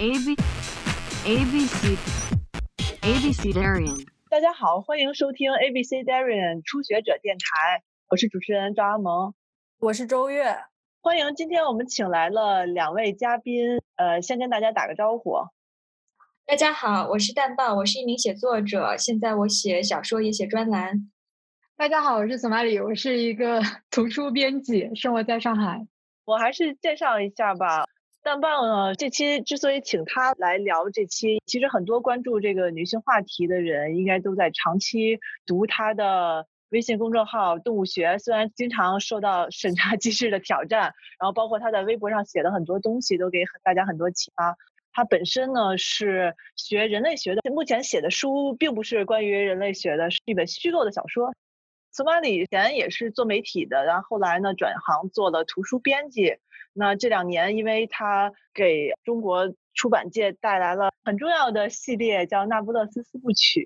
A B A B C A B C Darian。大家好，欢迎收听 ABC Darian 初学者电台，我是主持人赵阿萌，我是周月。欢迎今天我们请来了两位嘉宾，呃，先跟大家打个招呼。大家好，我是蛋豹，我是一名写作者，现在我写小说也写专栏。大家好，我是索马里，我是一个图书编辑，生活在上海。我还是介绍一下吧。蛋豹呢，这期之所以请他来聊这期，其实很多关注这个女性话题的人，应该都在长期读他的微信公众号《动物学》，虽然经常受到审查机制的挑战，然后包括他在微博上写的很多东西，都给大家很多启发。他本身呢是学人类学的，目前写的书并不是关于人类学的，是一本虚构的小说。索马里以前也是做媒体的，然后后来呢转行做了图书编辑。那这两年，因为他给中国出版界带来了很重要的系列，叫《那不勒斯四部曲》，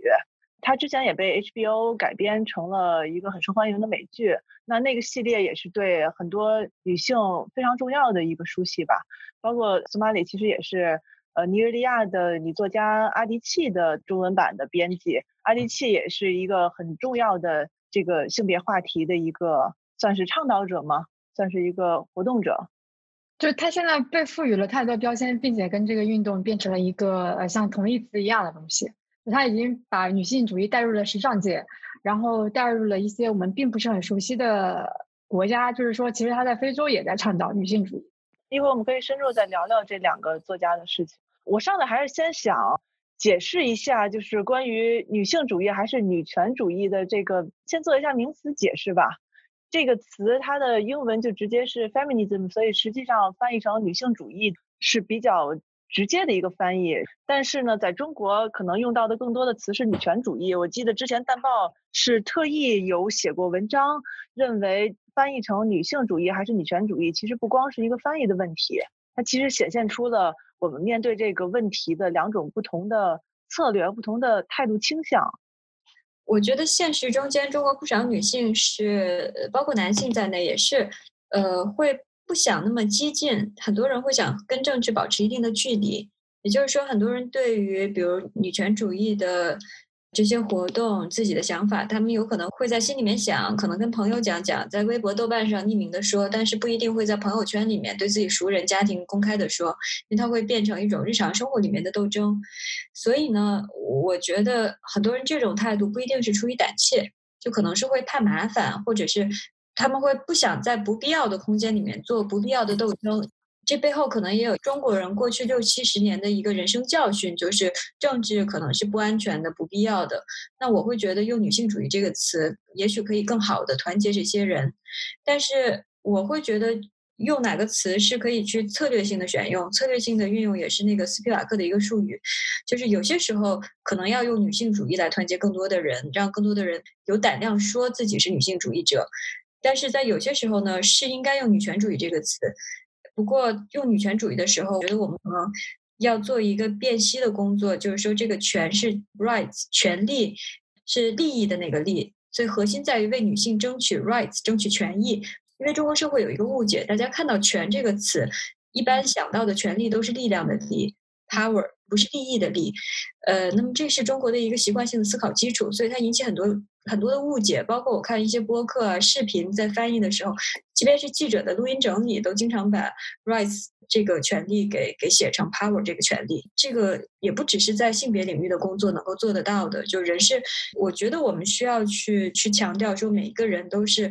他之前也被 HBO 改编成了一个很受欢迎的美剧。那那个系列也是对很多女性非常重要的一个书系吧。包括索马里其实也是呃尼日利亚的女作家阿迪契的中文版的编辑。阿迪契也是一个很重要的这个性别话题的一个算是倡导者吗？算是一个活动者。就是他现在被赋予了太多标签，并且跟这个运动变成了一个呃像同义词一样的东西。他已经把女性主义带入了时尚界，然后带入了一些我们并不是很熟悉的国家。就是说，其实他在非洲也在倡导女性主义。一会儿我们可以深入再聊聊这两个作家的事情。我上来还是先想解释一下，就是关于女性主义还是女权主义的这个，先做一下名词解释吧。这个词它的英文就直接是 feminism，所以实际上翻译成女性主义是比较直接的一个翻译。但是呢，在中国可能用到的更多的词是女权主义。我记得之前淡报是特意有写过文章，认为翻译成女性主义还是女权主义，其实不光是一个翻译的问题，它其实显现出了我们面对这个问题的两种不同的策略、不同的态度倾向。我觉得现实中间，中国不少女性是，包括男性在内，也是，呃，会不想那么激进。很多人会想跟政治保持一定的距离。也就是说，很多人对于比如女权主义的这些活动，自己的想法，他们有可能会在心里面想，可能跟朋友讲讲，在微博、豆瓣上匿名的说，但是不一定会在朋友圈里面对自己熟人、家庭公开的说，因为它会变成一种日常生活里面的斗争。所以呢，我觉得很多人这种态度不一定是出于胆怯，就可能是会怕麻烦，或者是他们会不想在不必要的空间里面做不必要的斗争。这背后可能也有中国人过去六七十年的一个人生教训，就是政治可能是不安全的、不必要的。那我会觉得用女性主义这个词，也许可以更好的团结这些人。但是我会觉得用哪个词是可以去策略性的选用，策略性的运用也是那个斯皮瓦克的一个术语，就是有些时候可能要用女性主义来团结更多的人，让更多的人有胆量说自己是女性主义者。但是在有些时候呢，是应该用女权主义这个词。不过用女权主义的时候，我觉得我们可能要做一个辨析的工作，就是说这个权是 rights 权利是利益的那个利，所以核心在于为女性争取 rights 争取权益。因为中国社会有一个误解，大家看到“权”这个词，一般想到的权利都是力量的力 power，不是利益的利。呃，那么这是中国的一个习惯性的思考基础，所以它引起很多很多的误解。包括我看一些播客啊、视频在翻译的时候。即便是记者的录音整理，都经常把 rights 这个权利给给写成 power 这个权利。这个也不只是在性别领域的工作能够做得到的。就人是，我觉得我们需要去去强调说，每一个人都是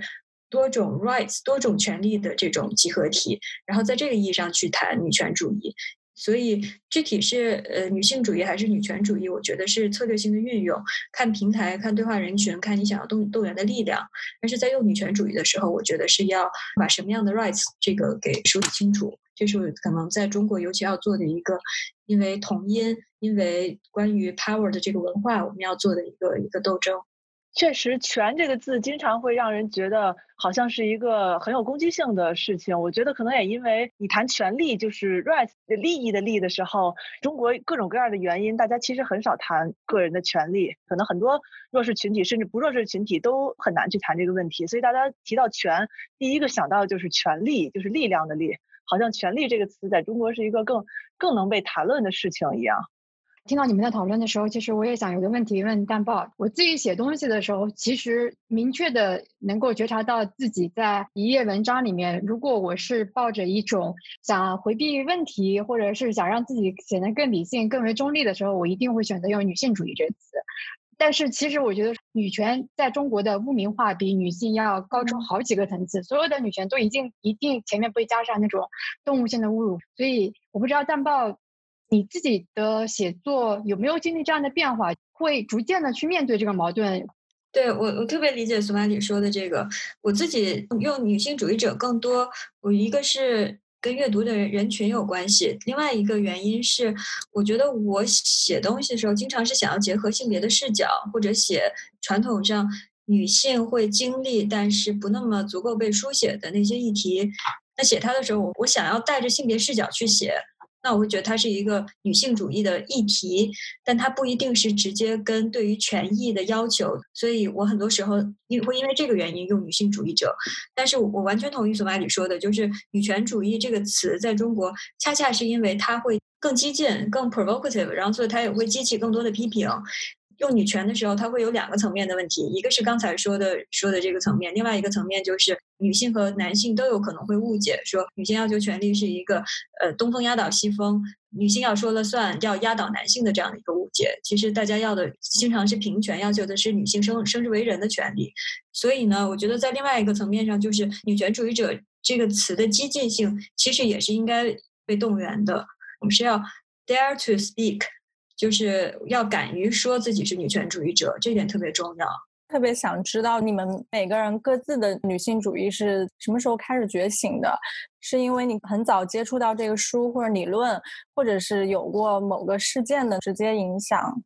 多种 rights 多种权利的这种集合体。然后在这个意义上去谈女权主义。所以具体是呃女性主义还是女权主义，我觉得是策略性的运用，看平台、看对话人群、看你想要动动员的力量。但是在用女权主义的时候，我觉得是要把什么样的 rights 这个给梳理清楚。这是可能在中国尤其要做的一个，因为同音，因为关于 power 的这个文化，我们要做的一个一个斗争。确实，“权”这个字经常会让人觉得好像是一个很有攻击性的事情。我觉得可能也因为你谈权利，就是 rights 利益的利的时候，中国各种各样的原因，大家其实很少谈个人的权利。可能很多弱势群体，甚至不弱势群体都很难去谈这个问题。所以大家提到权，第一个想到的就是权力，就是力量的力。好像“权力”这个词在中国是一个更更能被谈论的事情一样。听到你们在讨论的时候，其实我也想有个问题问淡豹。我自己写东西的时候，其实明确的能够觉察到自己在一页文章里面，如果我是抱着一种想回避问题，或者是想让自己显得更理性、更为中立的时候，我一定会选择用女性主义这个词。但是其实我觉得女权在中国的污名化比女性要高出好几个层次，所有的女权都已经一定前面会加上那种动物性的侮辱。所以我不知道淡豹。你自己的写作有没有经历这样的变化？会逐渐的去面对这个矛盾？对我，我特别理解索马里说的这个。我自己用女性主义者更多，我一个是跟阅读的人人群有关系，另外一个原因是，我觉得我写东西的时候，经常是想要结合性别的视角，或者写传统上女性会经历但是不那么足够被书写的那些议题。那写它的时候，我我想要带着性别视角去写。那我会觉得它是一个女性主义的议题，但它不一定是直接跟对于权益的要求，所以我很多时候因会因为这个原因用女性主义者。但是我完全同意索马里说的，就是女权主义这个词在中国恰恰是因为它会更激进、更 provocative，然后所以它也会激起更多的批评。用女权的时候，它会有两个层面的问题，一个是刚才说的说的这个层面，另外一个层面就是女性和男性都有可能会误解，说女性要求权利是一个呃东风压倒西风，女性要说了算，要压倒男性的这样的一个误解。其实大家要的经常是平权，要求的是女性生生之为人的权利。所以呢，我觉得在另外一个层面上，就是女权主义者这个词的激进性，其实也是应该被动员的。我们是要 dare to speak。就是要敢于说自己是女权主义者，这点特别重要。特别想知道你们每个人各自的女性主义是什么时候开始觉醒的？是因为你很早接触到这个书或者理论，或者是有过某个事件的直接影响？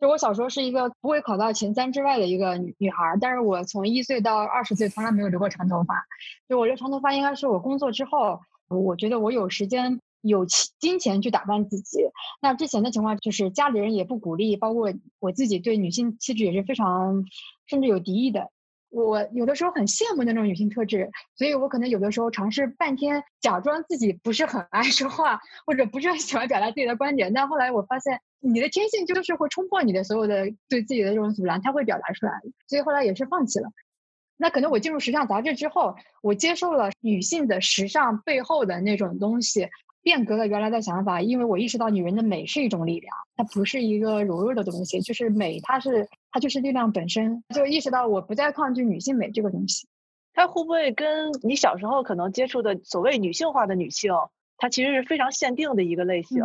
就我小时候是一个不会考到前三之外的一个女女孩，但是我从一岁到二十岁从来没有留过长头发。就我这长头发应该是我工作之后，我觉得我有时间。有钱金钱去打扮自己，那之前的情况就是家里人也不鼓励，包括我自己对女性气质也是非常甚至有敌意的。我有的时候很羡慕那种女性特质，所以我可能有的时候尝试半天假装自己不是很爱说话，或者不是很喜欢表达自己的观点。但后来我发现，你的天性就是会冲破你的所有的对自己的这种阻拦，它会表达出来。所以后来也是放弃了。那可能我进入时尚杂志之后，我接受了女性的时尚背后的那种东西。变革了原来的想法，因为我意识到女人的美是一种力量，它不是一个柔弱的东西，就是美，它是它就是力量本身。就意识到我不再抗拒女性美这个东西。它会不会跟你小时候可能接触的所谓女性化的女性，它其实是非常限定的一个类型？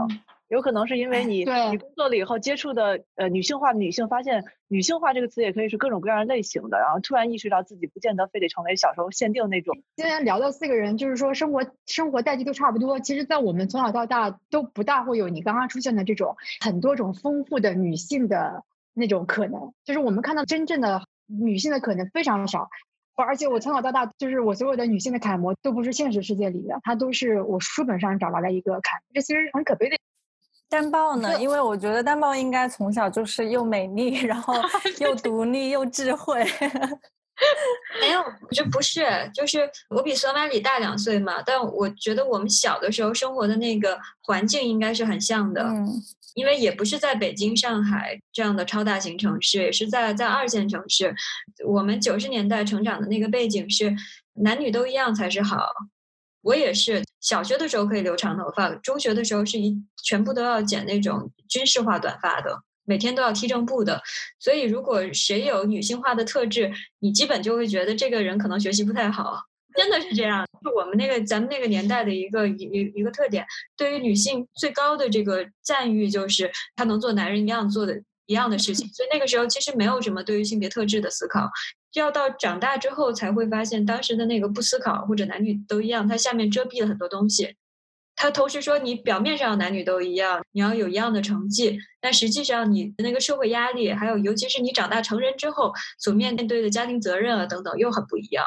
有可能是因为你你工作了以后接触的呃女性化的女性，发现女性化这个词也可以是各种各样类型的，然后突然意识到自己不见得非得成为小时候限定那种。今天聊到四个人，就是说生活生活代际都差不多，其实在我们从小到大都不大会有你刚刚出现的这种很多种丰富的女性的那种可能，就是我们看到真正的女性的可能非常少。而且我从小到大就是我所有的女性的楷模都不是现实世界里的，她都是我书本上找来的一个楷，这其实很可悲的。单豹呢？因为我觉得单豹应该从小就是又美丽，然后 又独立又智慧。没有，这不是，就是我比索马里大两岁嘛，但我觉得我们小的时候生活的那个环境应该是很像的。嗯，因为也不是在北京、上海这样的超大型城市，也是在在二线城市。我们九十年代成长的那个背景是男女都一样才是好。我也是小学的时候可以留长头发，中学的时候是一全部都要剪那种军事化短发的，每天都要踢正步的。所以如果谁有女性化的特质，你基本就会觉得这个人可能学习不太好，真的是这样。就我们那个咱们那个年代的一个一一个特点，对于女性最高的这个赞誉就是她能做男人一样做的一样的事情。所以那个时候其实没有什么对于性别特质的思考。要到长大之后才会发现，当时的那个不思考或者男女都一样，它下面遮蔽了很多东西。他同时说，你表面上男女都一样，你要有一样的成绩，但实际上你的那个社会压力，还有尤其是你长大成人之后所面对的家庭责任啊等等，又很不一样。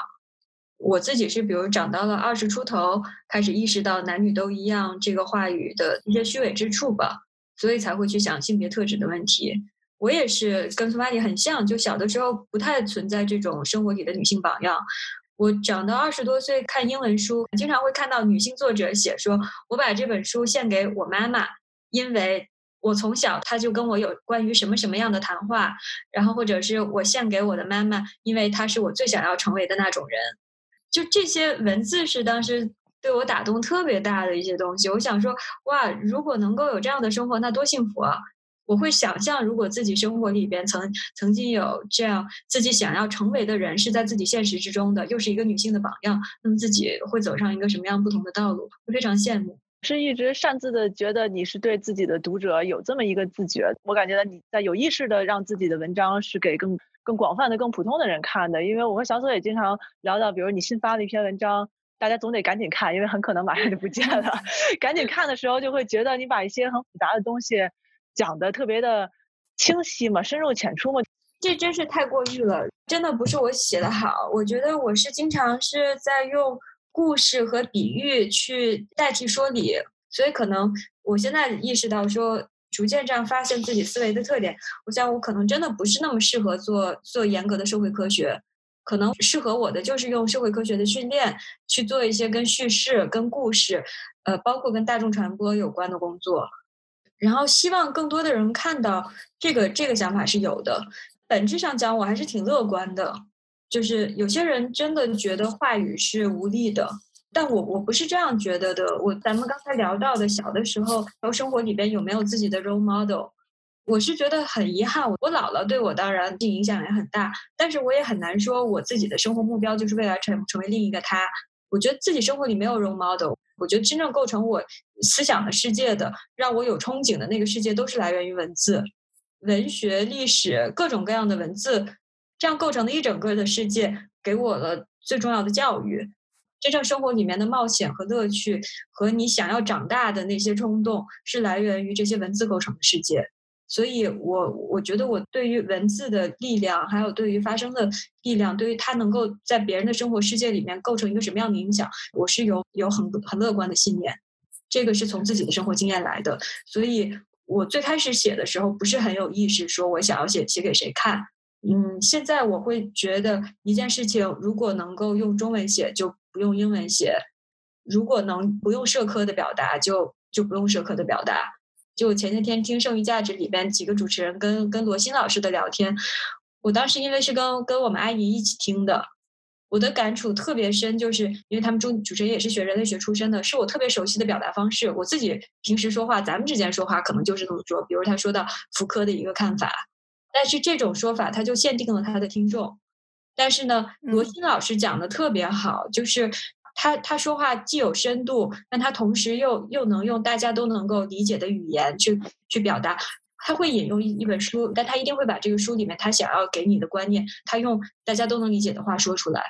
我自己是，比如长到了二十出头，开始意识到男女都一样这个话语的一些虚伪之处吧，所以才会去想性别特质的问题。我也是跟苏玛丽很像，就小的时候不太存在这种生活里的女性榜样。我长到二十多岁看英文书，经常会看到女性作者写说：“我把这本书献给我妈妈，因为我从小她就跟我有关于什么什么样的谈话。”然后或者是我献给我的妈妈，因为她是我最想要成为的那种人。就这些文字是当时对我打动特别大的一些东西。我想说，哇，如果能够有这样的生活，那多幸福啊！我会想象，如果自己生活里边曾曾经有这样自己想要成为的人是在自己现实之中的，又是一个女性的榜样，那么自己会走上一个什么样不同的道路？会非常羡慕。是一直擅自的觉得你是对自己的读者有这么一个自觉，我感觉到你在有意识的让自己的文章是给更更广泛的、更普通的人看的。因为我和小左也经常聊到，比如你新发的一篇文章，大家总得赶紧看，因为很可能马上就不见了。赶紧看的时候，就会觉得你把一些很复杂的东西。讲的特别的清晰嘛，深入浅出嘛，这真是太过誉了。真的不是我写的好，我觉得我是经常是在用故事和比喻去代替说理，所以可能我现在意识到说，逐渐这样发现自己思维的特点。我想我可能真的不是那么适合做做严格的社会科学，可能适合我的就是用社会科学的训练去做一些跟叙事、跟故事，呃，包括跟大众传播有关的工作。然后希望更多的人看到这个这个想法是有的。本质上讲，我还是挺乐观的。就是有些人真的觉得话语是无力的，但我我不是这样觉得的。我咱们刚才聊到的小的时候，然后生活里边有没有自己的 role model，我是觉得很遗憾。我姥姥对我当然影响也很大，但是我也很难说我自己的生活目标就是未来成成为另一个他。我觉得自己生活里没有 role model。我觉得真正构成我思想的世界的，让我有憧憬的那个世界，都是来源于文字、文学、历史各种各样的文字，这样构成的一整个的世界，给我了最重要的教育。真正生活里面的冒险和乐趣，和你想要长大的那些冲动，是来源于这些文字构成的世界。所以，我我觉得我对于文字的力量，还有对于发声的力量，对于它能够在别人的生活世界里面构成一个什么样的影响，我是有有很很乐观的信念。这个是从自己的生活经验来的。所以我最开始写的时候不是很有意识，说我想要写写给谁看。嗯，现在我会觉得一件事情如果能够用中文写，就不用英文写；如果能不用社科的表达，就就不用社科的表达。就前些天听《剩余价值》里边几个主持人跟跟罗欣老师的聊天，我当时因为是跟跟我们阿姨一起听的，我的感触特别深，就是因为他们主主持人也是学人类学出身的，是我特别熟悉的表达方式。我自己平时说话，咱们之间说话可能就是这么说。比如他说到福柯的一个看法，但是这种说法他就限定了他的听众。但是呢，罗欣老师讲的特别好，就是。他他说话既有深度，但他同时又又能用大家都能够理解的语言去去表达。他会引用一一本书，但他一定会把这个书里面他想要给你的观念，他用大家都能理解的话说出来。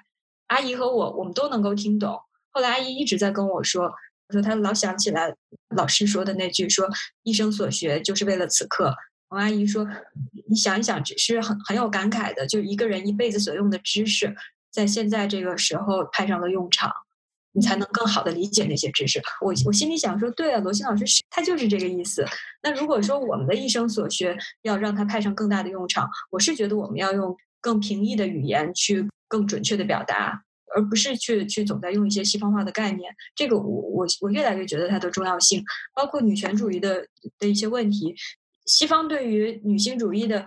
阿姨和我，我们都能够听懂。后来阿姨一直在跟我说，说她老想起来老师说的那句，说一生所学就是为了此刻。王阿姨说，你想一想，只是很很有感慨的，就一个人一辈子所用的知识，在现在这个时候派上了用场。你才能更好的理解那些知识。我我心里想说，对啊，罗新老师是他就是这个意思。那如果说我们的一生所学要让它派上更大的用场，我是觉得我们要用更平易的语言去更准确的表达，而不是去去总在用一些西方化的概念。这个我我我越来越觉得它的重要性，包括女权主义的的一些问题，西方对于女性主义的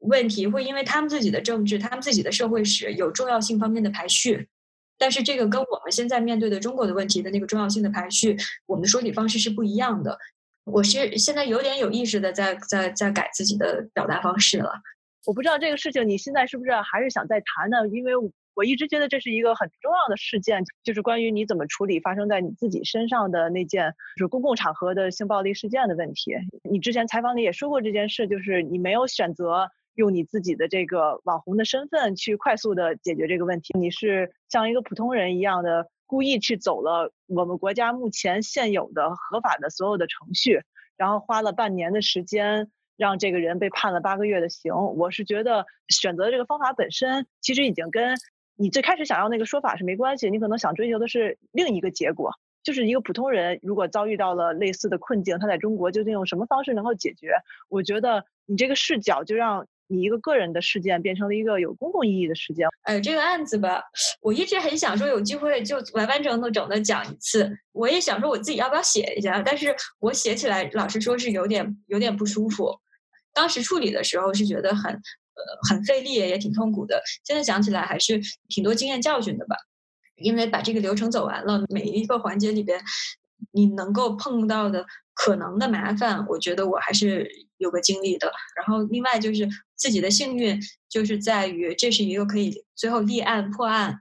问题，会因为他们自己的政治、他们自己的社会史有重要性方面的排序。但是这个跟我们现在面对的中国的问题的那个重要性的排序，我们的说理方式是不一样的。我是现在有点有意识的在在在改自己的表达方式了。我不知道这个事情你现在是不是还是想再谈呢？因为我一直觉得这是一个很重要的事件，就是关于你怎么处理发生在你自己身上的那件就是公共场合的性暴力事件的问题。你之前采访里也说过这件事，就是你没有选择。用你自己的这个网红的身份去快速的解决这个问题，你是像一个普通人一样的故意去走了我们国家目前现有的合法的所有的程序，然后花了半年的时间让这个人被判了八个月的刑。我是觉得选择这个方法本身其实已经跟你最开始想要那个说法是没关系，你可能想追求的是另一个结果，就是一个普通人如果遭遇到了类似的困境，他在中国究竟用什么方式能够解决？我觉得你这个视角就让你一个个人的事件变成了一个有公共意义的事件。哎，这个案子吧，我一直很想说有机会就完完整整的讲一次。我也想说我自己要不要写一下，但是我写起来老实说是有点有点不舒服。当时处理的时候是觉得很呃很费力，也挺痛苦的。现在想起来还是挺多经验教训的吧，因为把这个流程走完了，每一个环节里边你能够碰到的可能的麻烦，我觉得我还是有个经历的。然后另外就是自己的幸运，就是在于这是一个可以最后立案破案，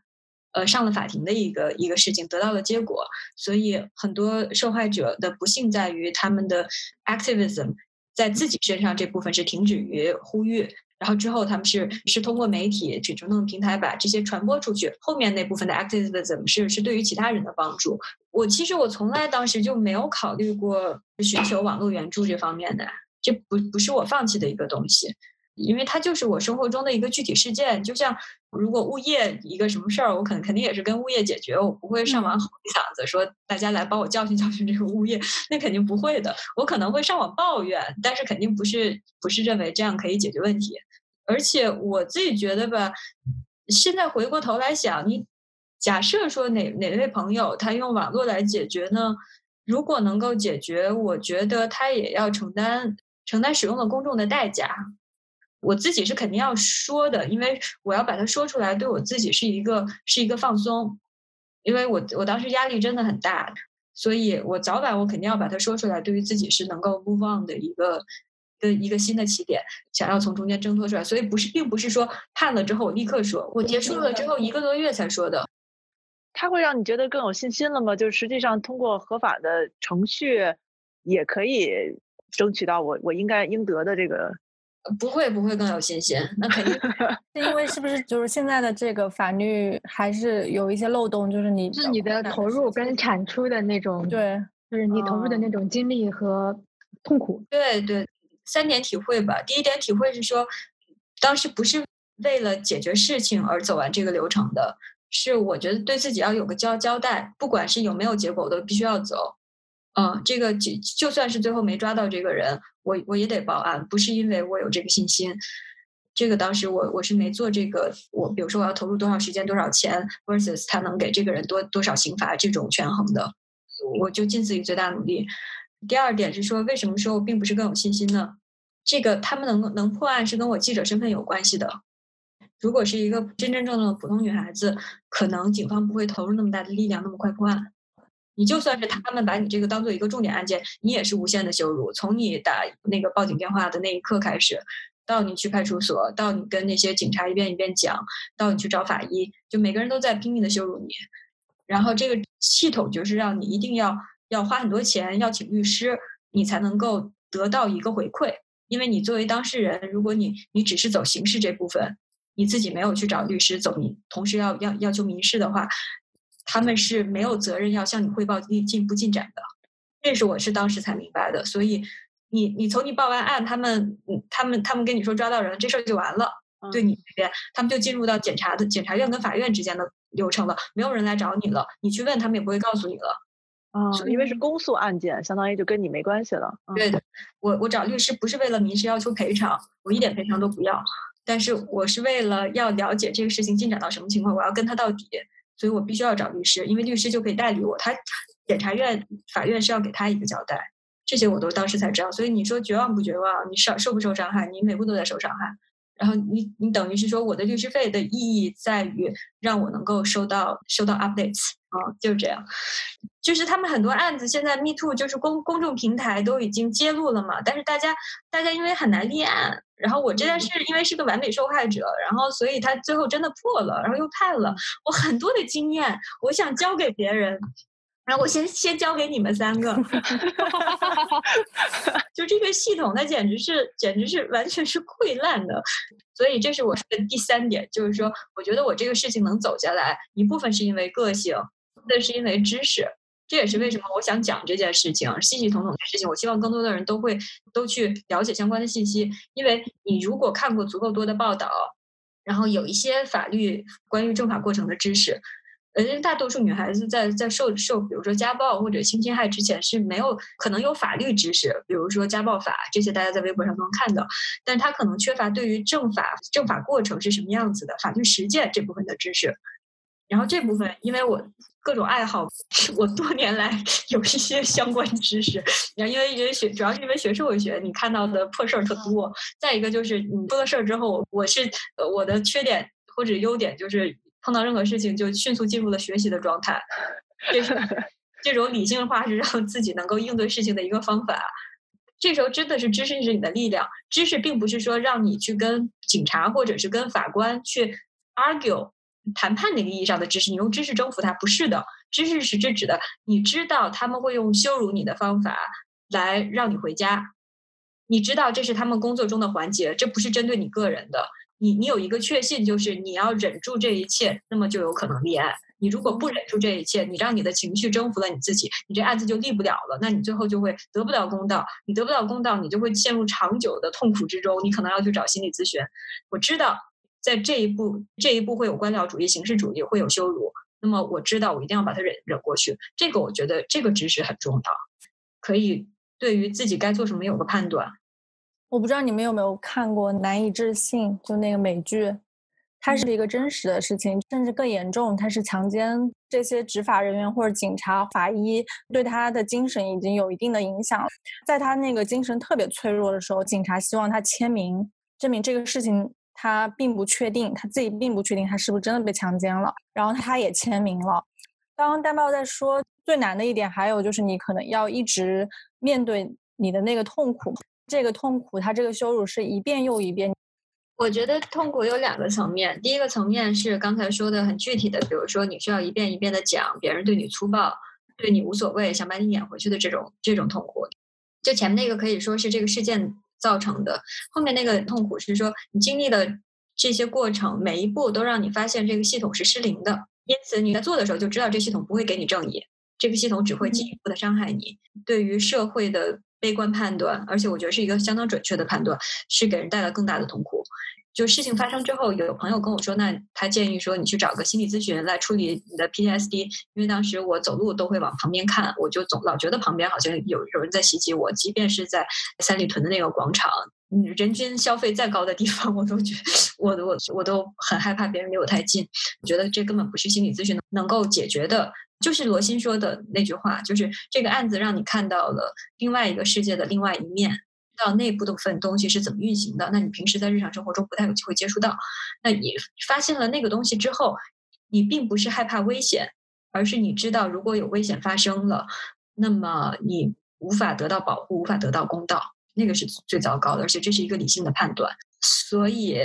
呃上了法庭的一个一个事情，得到了结果。所以很多受害者的不幸在于他们的 activism 在自己身上这部分是停止于呼吁。然后之后，他们是是通过媒体、去中等平台把这些传播出去。后面那部分的 activism 是是对于其他人的帮助。我其实我从来当时就没有考虑过寻求网络援助这方面的，这不不是我放弃的一个东西，因为它就是我生活中的一个具体事件。就像如果物业一个什么事儿，我肯肯定也是跟物业解决，我不会上网吼一嗓子说大家来帮我教训 教训这个物业，那肯定不会的。我可能会上网抱怨，但是肯定不是不是认为这样可以解决问题。而且我自己觉得吧，现在回过头来想，你假设说哪哪位朋友他用网络来解决呢？如果能够解决，我觉得他也要承担承担使用的公众的代价。我自己是肯定要说的，因为我要把它说出来，对我自己是一个是一个放松，因为我我当时压力真的很大，所以我早晚我肯定要把它说出来，对于自己是能够 move on 的一个。的一个新的起点，想要从中间挣脱出来，所以不是，并不是说判了之后我立刻说，我结束了之后一个多月才说的。它会让你觉得更有信心了吗？就是实际上通过合法的程序，也可以争取到我我应该应得的这个。不会不会更有信心，那肯定 是因为是不是就是现在的这个法律还是有一些漏洞，就是你是你的投入跟产出的那种，对，就是你投入的那种精力和痛苦。对对。三点体会吧。第一点体会是说，当时不是为了解决事情而走完这个流程的，是我觉得对自己要有个交交代，不管是有没有结果，我都必须要走。嗯，这个就就算是最后没抓到这个人，我我也得报案，不是因为我有这个信心。这个当时我我是没做这个，我比如说我要投入多少时间、多少钱，versus 他能给这个人多多少刑罚这种权衡的，我就尽自己最大努力。第二点是说，为什么说我并不是更有信心呢？这个他们能能破案是跟我记者身份有关系的。如果是一个真真正正的普通女孩子，可能警方不会投入那么大的力量那么快破案。你就算是他们把你这个当做一个重点案件，你也是无限的羞辱。从你打那个报警电话的那一刻开始，到你去派出所，到你跟那些警察一遍一遍讲，到你去找法医，就每个人都在拼命的羞辱你。然后这个系统就是让你一定要。要花很多钱，要请律师，你才能够得到一个回馈。因为你作为当事人，如果你你只是走刑事这部分，你自己没有去找律师走民，同时要要要求民事的话，他们是没有责任要向你汇报进进步进展的。这是我是当时才明白的。所以你你从你报完案，他们他们他们跟你说抓到人，这事儿就完了。对你这边，他们就进入到检察的检察院跟法院之间的流程了，没有人来找你了，你去问他们也不会告诉你了。啊，因为是公诉案件，相当于就跟你没关系了。对的，我我找律师不是为了民事要求赔偿，我一点赔偿都不要。但是我是为了要了解这个事情进展到什么情况，我要跟他到底，所以我必须要找律师，因为律师就可以代理我。他检察院、法院是要给他一个交代，这些我都当时才知道。所以你说绝望不绝望？你受受不受伤害？你每步都在受伤害。然后你你等于是说，我的律师费的意义在于让我能够收到收到 updates 啊，就是这样。就是他们很多案子现在 Me Too 就是公公众平台都已经揭露了嘛，但是大家大家因为很难立案，然后我这件事因为是个完美受害者，然后所以他最后真的破了，然后又判了。我很多的经验，我想教给别人。然后我先先交给你们三个，就这个系统，它简直是简直是完全是溃烂的，所以这是我说的第三点，就是说，我觉得我这个事情能走下来，一部分是因为个性，那是因为知识。这也是为什么我想讲这件事情，系系统统的事情。我希望更多的人都会都去了解相关的信息，因为你如果看过足够多的报道，然后有一些法律关于政法过程的知识，呃，因为大多数女孩子在在受受，比如说家暴或者性侵害之前是没有可能有法律知识，比如说家暴法这些，大家在微博上都能看到，但她可能缺乏对于政法政法过程是什么样子的法律实践这部分的知识。然后这部分，因为我各种爱好，我多年来 有一些相关知识。然后因为因为学，主要是因为学社会学，你看到的破事儿特多。再一个就是你出了事儿之后，我是我的缺点或者优点就是碰到任何事情就迅速进入了学习的状态。这是这种理性化是让自己能够应对事情的一个方法。这时候真的是知识是你的力量，知识并不是说让你去跟警察或者是跟法官去 argue。谈判那个意义上的知识，你用知识征服他，不是的。知识是指指的，你知道他们会用羞辱你的方法来让你回家，你知道这是他们工作中的环节，这不是针对你个人的。你你有一个确信，就是你要忍住这一切，那么就有可能立案。你如果不忍住这一切，你让你的情绪征服了你自己，你这案子就立不了了。那你最后就会得不到公道，你得不到公道，你就会陷入长久的痛苦之中，你可能要去找心理咨询。我知道。在这一步，这一步会有官僚主义、形式主义，会有羞辱。那么我知道，我一定要把它忍忍过去。这个我觉得这个知识很重要，可以对于自己该做什么有个判断。我不知道你们有没有看过《难以置信》，就那个美剧，它是一个真实的事情，甚至更严重，它是强奸这些执法人员或者警察、法医，对他的精神已经有一定的影响。在他那个精神特别脆弱的时候，警察希望他签名，证明这个事情。他并不确定，他自己并不确定他是不是真的被强奸了，然后他也签名了。刚刚丹豹在说最难的一点，还有就是你可能要一直面对你的那个痛苦，这个痛苦，他这个羞辱是一遍又一遍。我觉得痛苦有两个层面，第一个层面是刚才说的很具体的，比如说你需要一遍一遍的讲别人对你粗暴，对你无所谓，想把你撵回去的这种这种痛苦。就前面那个可以说是这个事件。造成的后面那个痛苦是说，你经历的这些过程，每一步都让你发现这个系统是失灵的，因此你在做的时候就知道这系统不会给你正义，这个系统只会进一步的伤害你。对于社会的悲观判断，而且我觉得是一个相当准确的判断，是给人带来更大的痛苦。就事情发生之后，有朋友跟我说，那他建议说你去找个心理咨询来处理你的 PTSD，因为当时我走路都会往旁边看，我就总老觉得旁边好像有有人在袭击我，即便是在三里屯的那个广场，人均消费再高的地方，我都觉我我我都很害怕别人离我太近，我觉得这根本不是心理咨询能够解决的。就是罗欣说的那句话，就是这个案子让你看到了另外一个世界的另外一面。到内部的份东西是怎么运行的？那你平时在日常生活中不太有机会接触到。那你发现了那个东西之后，你并不是害怕危险，而是你知道如果有危险发生了，那么你无法得到保护，无法得到公道，那个是最糟糕的。而且这是一个理性的判断，所以。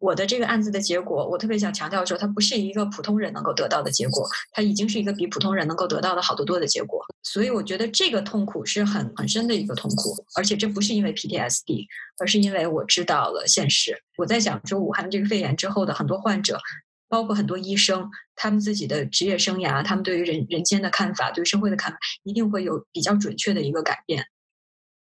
我的这个案子的结果，我特别想强调说，它不是一个普通人能够得到的结果，它已经是一个比普通人能够得到的好得多的结果。所以我觉得这个痛苦是很很深的一个痛苦，而且这不是因为 PTSD，而是因为我知道了现实。我在想说，武汉这个肺炎之后的很多患者，包括很多医生，他们自己的职业生涯，他们对于人人间的看法，对社会的看法，一定会有比较准确的一个改变。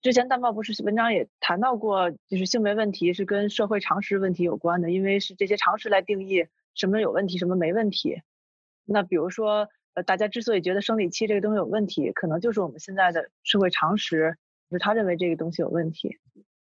之前淡报不是文章也谈到过，就是性别问题是跟社会常识问题有关的，因为是这些常识来定义什么有问题，什么没问题。那比如说，呃，大家之所以觉得生理期这个东西有问题，可能就是我们现在的社会常识，就是他认为这个东西有问题。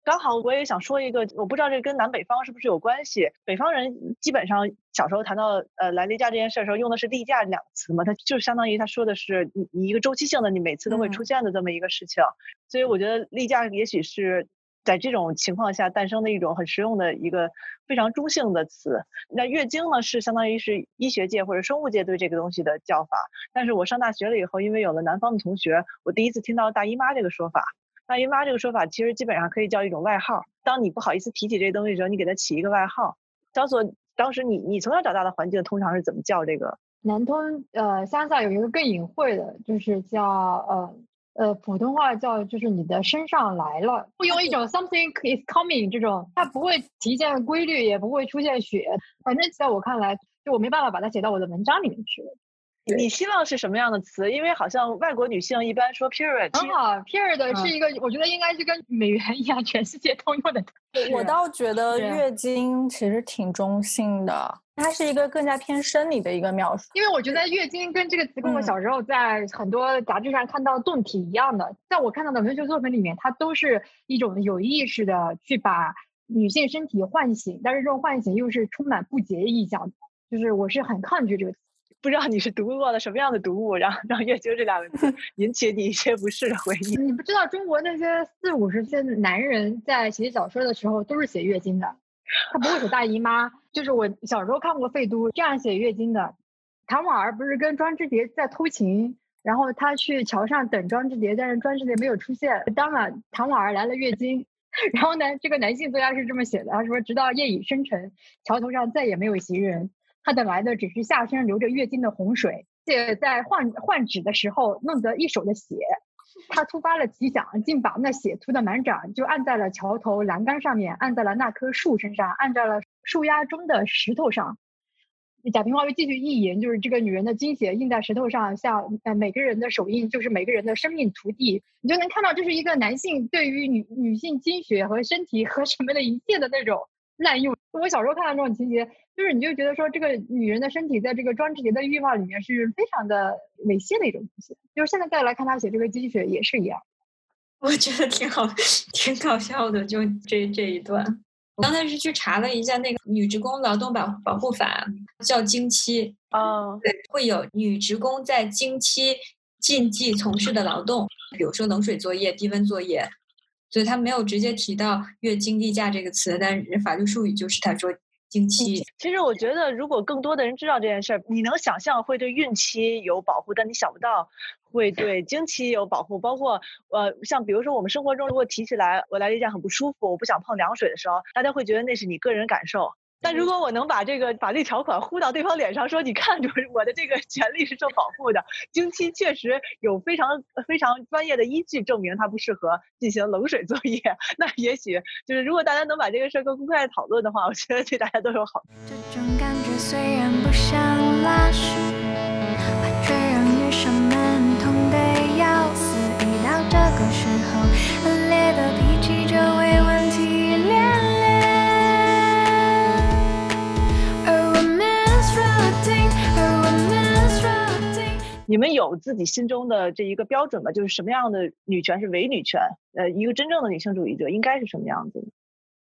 刚好我也想说一个，我不知道这跟南北方是不是有关系。北方人基本上小时候谈到呃来例假这件事的时候，用的是例假两个词嘛，它就相当于他说的是你你一个周期性的，你每次都会出现的这么一个事情。所以我觉得例假也许是在这种情况下诞生的一种很实用的一个非常中性的词。那月经呢是相当于是医学界或者生物界对这个东西的叫法。但是我上大学了以后，因为有了南方的同学，我第一次听到大姨妈这个说法。大姨妈这个说法其实基本上可以叫一种外号。当你不好意思提起这东西的时候，你给它起一个外号。张所，当时你你从小长大的环境通常是怎么叫这个？南通呃乡下有一个更隐晦的，就是叫呃呃普通话叫就是你的身上来了，会用一种 something is coming 这种，它不会体现规律，也不会出现血。反正在我看来，就我没办法把它写到我的文章里面去。你希望是什么样的词？因为好像外国女性一般说 period，很好，period 嗯是一个，我觉得应该是跟美元一样，全世界通用的。我倒觉得月经其实挺中性的，它是一个更加偏生理的一个描述。因为我觉得月经跟这个词跟我嗯小时候在很多杂志上看到动体一样的，在我看到的文学作品里面，它都是一种有意识的去把女性身体唤醒，但是这种唤醒又是充满不洁意象的，就是我是很抗拒这个词。不知道你是读过了什么样的读物，然后让月经这两个字 引起你一些不适的回忆。你不知道中国那些四五十岁的男人在写小说的时候都是写月经的，他不会写大姨妈。就是我小时候看过费都这样写月经的，唐婉儿不是跟庄之蝶在偷情，然后他去桥上等庄之蝶，但是庄之蝶没有出现，当晚唐婉儿来了月经。然后呢，这个男性作家是这么写的，他说：“直到夜已深沉，桥头上再也没有行人，他等来的只是下身流着月经的洪水。且在换换纸的时候，弄得一手的血。他突发了奇想，竟把那血涂得满掌，就按在了桥头栏杆上面，按在了那棵树身上，按在了树丫中的石头上。贾平凹又继续意淫，就是这个女人的精血印在石头上，像呃每个人的手印，就是每个人的生命涂地。你就能看到，这是一个男性对于女女性精血和身体和什么的一切的那种滥用。我小时候看到这种情节，就是你就觉得说，这个女人的身体在这个庄志杰的欲望里面是非常的猥亵的一种东西。就是现在再来看他写这个精血也是一样。我觉得挺好，挺搞笑的，就这这一段。我刚才是去查了一下那个女职工劳动保保护法，叫经期，嗯，对，会有女职工在经期禁忌从事的劳动，比如说冷水作业、低温作业，所以他没有直接提到月经例假这个词，但是法律术语就是他说经期。其实我觉得，如果更多的人知道这件事儿，你能想象会对孕期有保护，但你想不到会对经期有保护。包括呃，像比如说我们生活中如果提起来我来例假很不舒服，我不想碰凉水的时候，大家会觉得那是你个人感受。但如果我能把这个法律条款呼到对方脸上，说你看，就是我的这个权利是受保护的，经期确实有非常非常专业的依据证明它不适合进行冷水作业，那也许就是如果大家能把这个事儿更公开地讨论的话，我觉得对大家都有好处。这种感觉虽然不像拉屎，却让女生们痛得要死。一到这个时你们有自己心中的这一个标准吗？就是什么样的女权是伪女权？呃，一个真正的女性主义者应该是什么样子？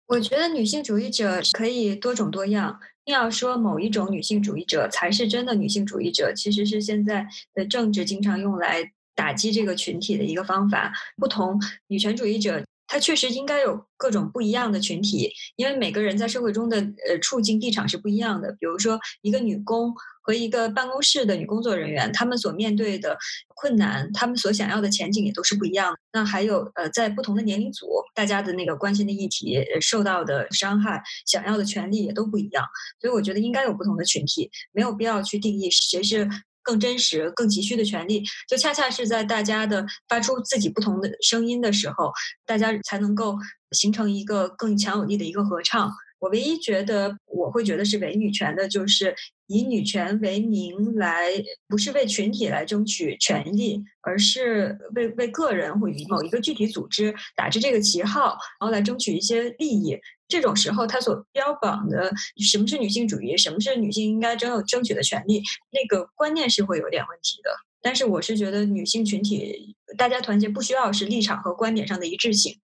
我觉得女性主义者可以多种多样。硬要说某一种女性主义者才是真的女性主义者，其实是现在的政治经常用来打击这个群体的一个方法。不同女权主义者，它确实应该有各种不一样的群体，因为每个人在社会中的呃处境立场是不一样的。比如说，一个女工和一个办公室的女工作人员，她们所面对的困难，她们所想要的前景也都是不一样。那还有呃，在不同的年龄组，大家的那个关心的议题、受到的伤害、想要的权利也都不一样。所以我觉得应该有不同的群体，没有必要去定义谁是更真实、更急需的权利。就恰恰是在大家的发出自己不同的声音的时候，大家才能够形成一个更强有力的一个合唱。我唯一觉得我会觉得是伪女权的，就是以女权为名来，不是为群体来争取权利，而是为为个人或以某一个具体组织打着这个旗号，然后来争取一些利益。这种时候，他所标榜的什么是女性主义，什么是女性应该争有争取的权利，那个观念是会有点问题的。但是我是觉得女性群体大家团结不需要是立场和观点上的一致性。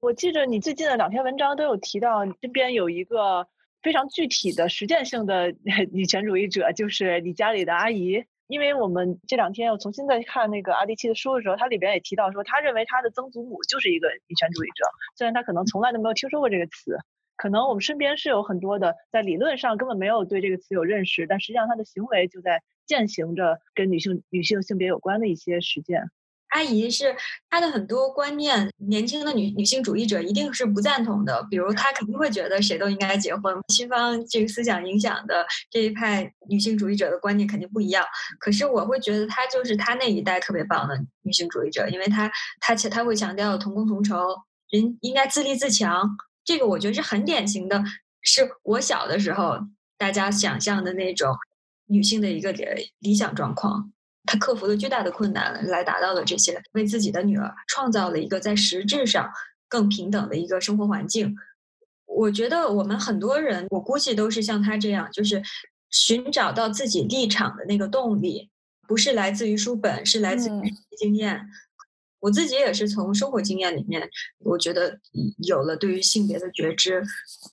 我记着你最近的两篇文章都有提到，你身边有一个非常具体的实践性的 女权主义者，就是你家里的阿姨。因为我们这两天又重新在看那个阿迪奇的书的时候，他里边也提到说，他认为他的曾祖母就是一个女权主义者，虽然他可能从来都没有听说过这个词。可能我们身边是有很多的，在理论上根本没有对这个词有认识，但实际上他的行为就在践行着跟女性女性性别有关的一些实践。阿姨是她的很多观念，年轻的女女性主义者一定是不赞同的。比如，她肯定会觉得谁都应该结婚。西方这个思想影响的这一派女性主义者的观念肯定不一样。可是，我会觉得她就是她那一代特别棒的女性主义者，因为她她她会强调同工同酬，人应该自立自强。这个我觉得是很典型的，是我小的时候大家想象的那种女性的一个理理想状况。她克服了巨大的困难来达到了这些，为自己的女儿创造了一个在实质上更平等的一个生活环境。我觉得我们很多人，我估计都是像他这样，就是寻找到自己立场的那个动力，不是来自于书本，是来自于经验。我自己也是从生活经验里面，我觉得有了对于性别的觉知。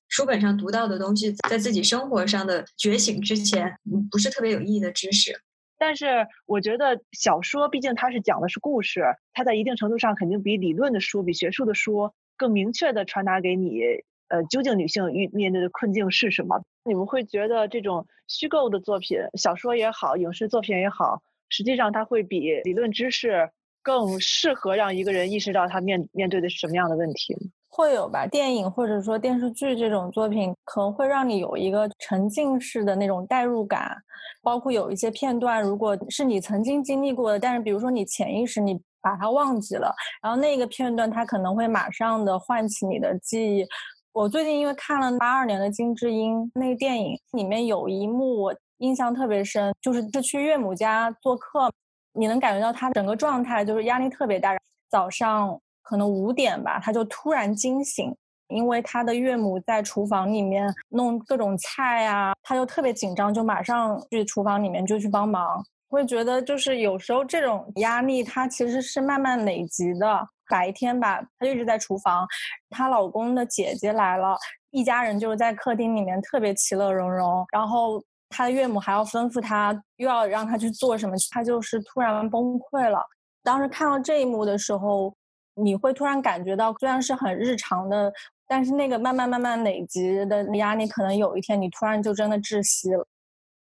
书本上读到的东西，在自己生活上的觉醒之前，不是特别有意义的知识。但是我觉得小说毕竟它是讲的是故事，它在一定程度上肯定比理论的书、比学术的书更明确的传达给你，呃，究竟女性遇面对的困境是什么？你们会觉得这种虚构的作品，小说也好，影视作品也好，实际上它会比理论知识。更适合让一个人意识到他面面对的是什么样的问题？会有吧？电影或者说电视剧这种作品，可能会让你有一个沉浸式的那种代入感，包括有一些片段，如果是你曾经经历过的，但是比如说你潜意识你把它忘记了，然后那个片段它可能会马上的唤起你的记忆。我最近因为看了八二年的金智英那个电影，里面有一幕我印象特别深，就是他去岳母家做客。你能感觉到他整个状态就是压力特别大。早上可能五点吧，他就突然惊醒，因为他的岳母在厨房里面弄各种菜啊，他就特别紧张，就马上去厨房里面就去帮忙。会觉得就是有时候这种压力，它其实是慢慢累积的。白天吧，她一直在厨房，她老公的姐姐来了，一家人就是在客厅里面特别其乐融融，然后。他的岳母还要吩咐他，又要让他去做什么，他就是突然崩溃了。当时看到这一幕的时候，你会突然感觉到，虽然是很日常的，但是那个慢慢慢慢累积的压力，可能有一天你突然就真的窒息了。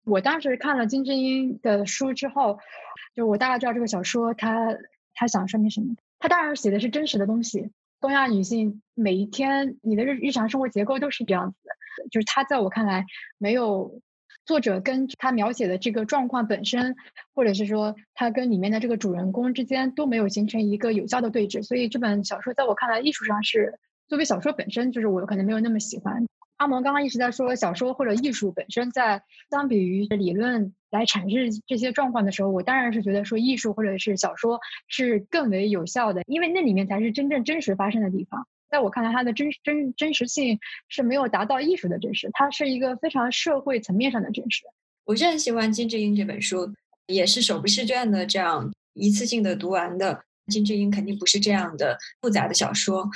我当时看了金智英的书之后，就我大概知道这个小说他他想说明什么。他当然写的是真实的东西，东亚女性每一天你的日日常生活结构都是这样子的，就是他在我看来没有。作者跟他描写的这个状况本身，或者是说他跟里面的这个主人公之间都没有形成一个有效的对峙，所以这本小说在我看来，艺术上是作为小说本身，就是我可能没有那么喜欢。阿蒙刚刚一直在说小说或者艺术本身，在相比于理论来阐释这些状况的时候，我当然是觉得说艺术或者是小说是更为有效的，因为那里面才是真正真实发生的地方。在我看来，它的真真真实性是没有达到艺术的真实，它是一个非常社会层面上的真实。我是很喜欢金智英这本书，也是手不释卷的这样一次性的读完的。金智英肯定不是这样的复杂的小说，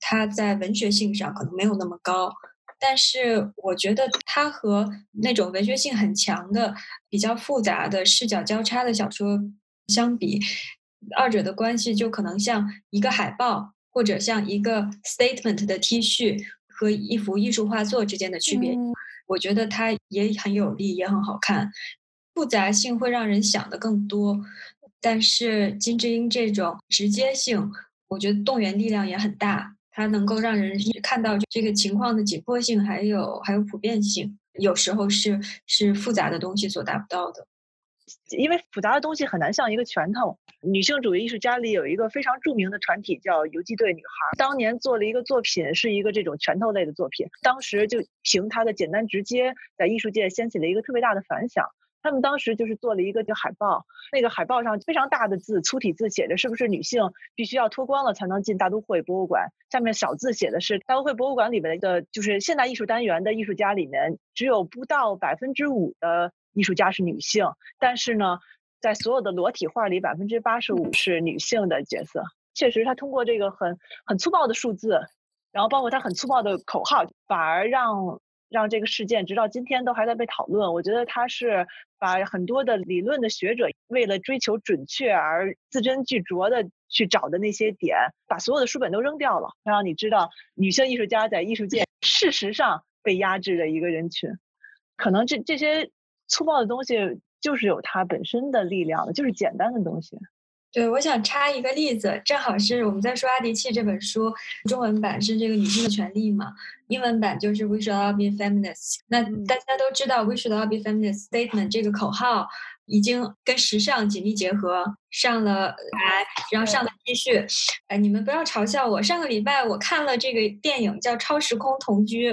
它在文学性上可能没有那么高，但是我觉得它和那种文学性很强的、比较复杂的视角交叉的小说相比，二者的关系就可能像一个海报。或者像一个 statement 的 T 恤和一幅艺术画作之间的区别，我觉得它也很有力，也很好看。复杂性会让人想的更多，但是金智英这种直接性，我觉得动员力量也很大，它能够让人看到这个情况的紧迫性，还有还有普遍性。有时候是是复杂的东西所达不到的。因为复杂的东西很难像一个拳头。女性主义艺术家里有一个非常著名的团体叫游击队女孩，当年做了一个作品，是一个这种拳头类的作品。当时就凭它的简单直接，在艺术界掀起了一个特别大的反响。他们当时就是做了一个叫海报，那个海报上非常大的字，粗体字写着是不是女性必须要脱光了才能进大都会博物馆？下面小字写的是大都会博物馆里面的，就是现代艺术单元的艺术家里面，只有不到百分之五的。艺术家是女性，但是呢，在所有的裸体画里，百分之八十五是女性的角色。确实，他通过这个很很粗暴的数字，然后包括他很粗暴的口号，反而让让这个事件直到今天都还在被讨论。我觉得他是把很多的理论的学者为了追求准确而字斟句酌的去找的那些点，把所有的书本都扔掉了，让你知道女性艺术家在艺术界事实上被压制的一个人群。可能这这些。粗暴的东西就是有它本身的力量的，就是简单的东西。对，我想插一个例子，正好是我们在说阿迪契这本书，中文版是这个女性的权利嘛，英文版就是 We should all be feminists。那大家都知道 We should all be feminists statement 这个口号已经跟时尚紧密结合，上了来，然后上了 T 恤。哎，你们不要嘲笑我，上个礼拜我看了这个电影叫《超时空同居》。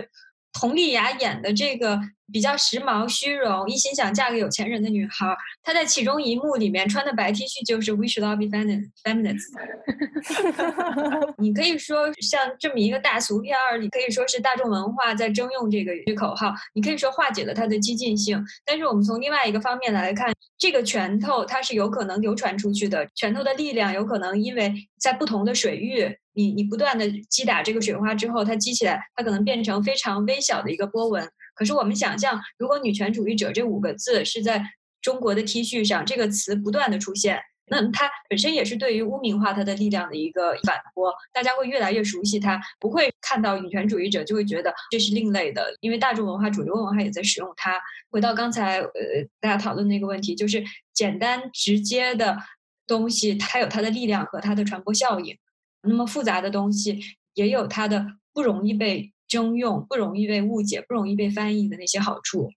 佟丽娅演的这个比较时髦、虚荣，一心想嫁给有钱人的女孩儿，她在其中一幕里面穿的白 T 恤就是 “We should all be femin- feminists”。你可以说像这么一个大俗片儿，你可以说是大众文化在征用这个这口号，你可以说化解了它的激进性。但是我们从另外一个方面来看，这个拳头它是有可能流传出去的，拳头的力量有可能因为在不同的水域，你你不断的击打这个水花之后，它激起来，它可能变成非常微小的一个波纹。可是我们想象，如果女权主义者这五个字是在中国的 T 恤上，这个词不断的出现，那它本身也是对于污名化它的力量的一个反驳，大家会越来越熟悉它，不会看到女权主义者就会觉得这是另类的，因为大众文化、主流文化也在使用它。回到刚才呃大家讨论那个问题，就是简单直接的东西，它有它的力量和它的传播效应；那么复杂的东西也有它的不容易被征用、不容易被误解、不容易被翻译的那些好处。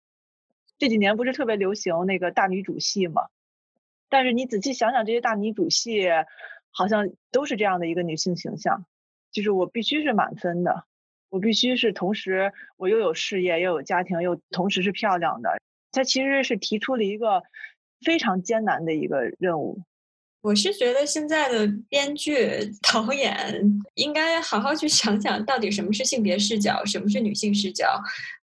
这几年不是特别流行那个大女主戏嘛？但是你仔细想想，这些大女主戏好像都是这样的一个女性形象，就是我必须是满分的，我必须是同时我又有事业又有家庭又同时是漂亮的。她其实是提出了一个非常艰难的一个任务。我是觉得现在的编剧、导演应该好好去想想，到底什么是性别视角，什么是女性视角。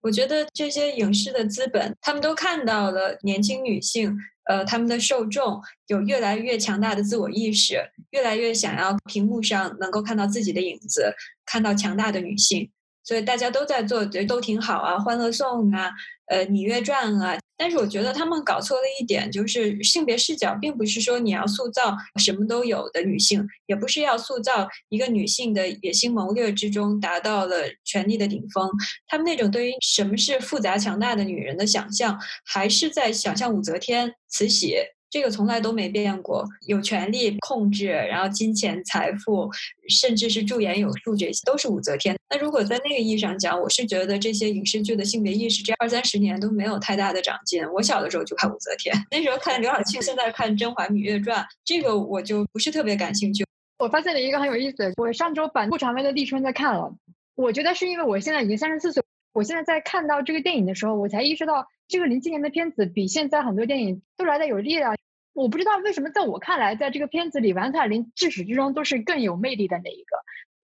我觉得这些影视的资本，他们都看到了年轻女性，呃，他们的受众有越来越强大的自我意识，越来越想要屏幕上能够看到自己的影子，看到强大的女性，所以大家都在做，觉得都挺好啊，《欢乐颂》啊，呃，《芈月传》啊。但是我觉得他们搞错了一点，就是性别视角，并不是说你要塑造什么都有的女性，也不是要塑造一个女性的野心谋略之中达到了权力的顶峰。他们那种对于什么是复杂强大的女人的想象，还是在想象武则天、慈禧。这个从来都没变过，有权力控制，然后金钱、财富，甚至是驻颜有术，这些都是武则天。那如果在那个意义上讲，我是觉得这些影视剧的性别意识这二三十年都没有太大的长进。我小的时候就看武则天，那时候看刘晓庆，现在看《甄嬛芈月传》，这个我就不是特别感兴趣。我发现了一个很有意思，我上周把顾长卫的《立春》在看了，我觉得是因为我现在已经三十四岁，我现在在看到这个电影的时候，我才意识到这个零七年的片子比现在很多电影都来的有力量。我不知道为什么，在我看来，在这个片子里，王彩玲至始至终都是更有魅力的那一个。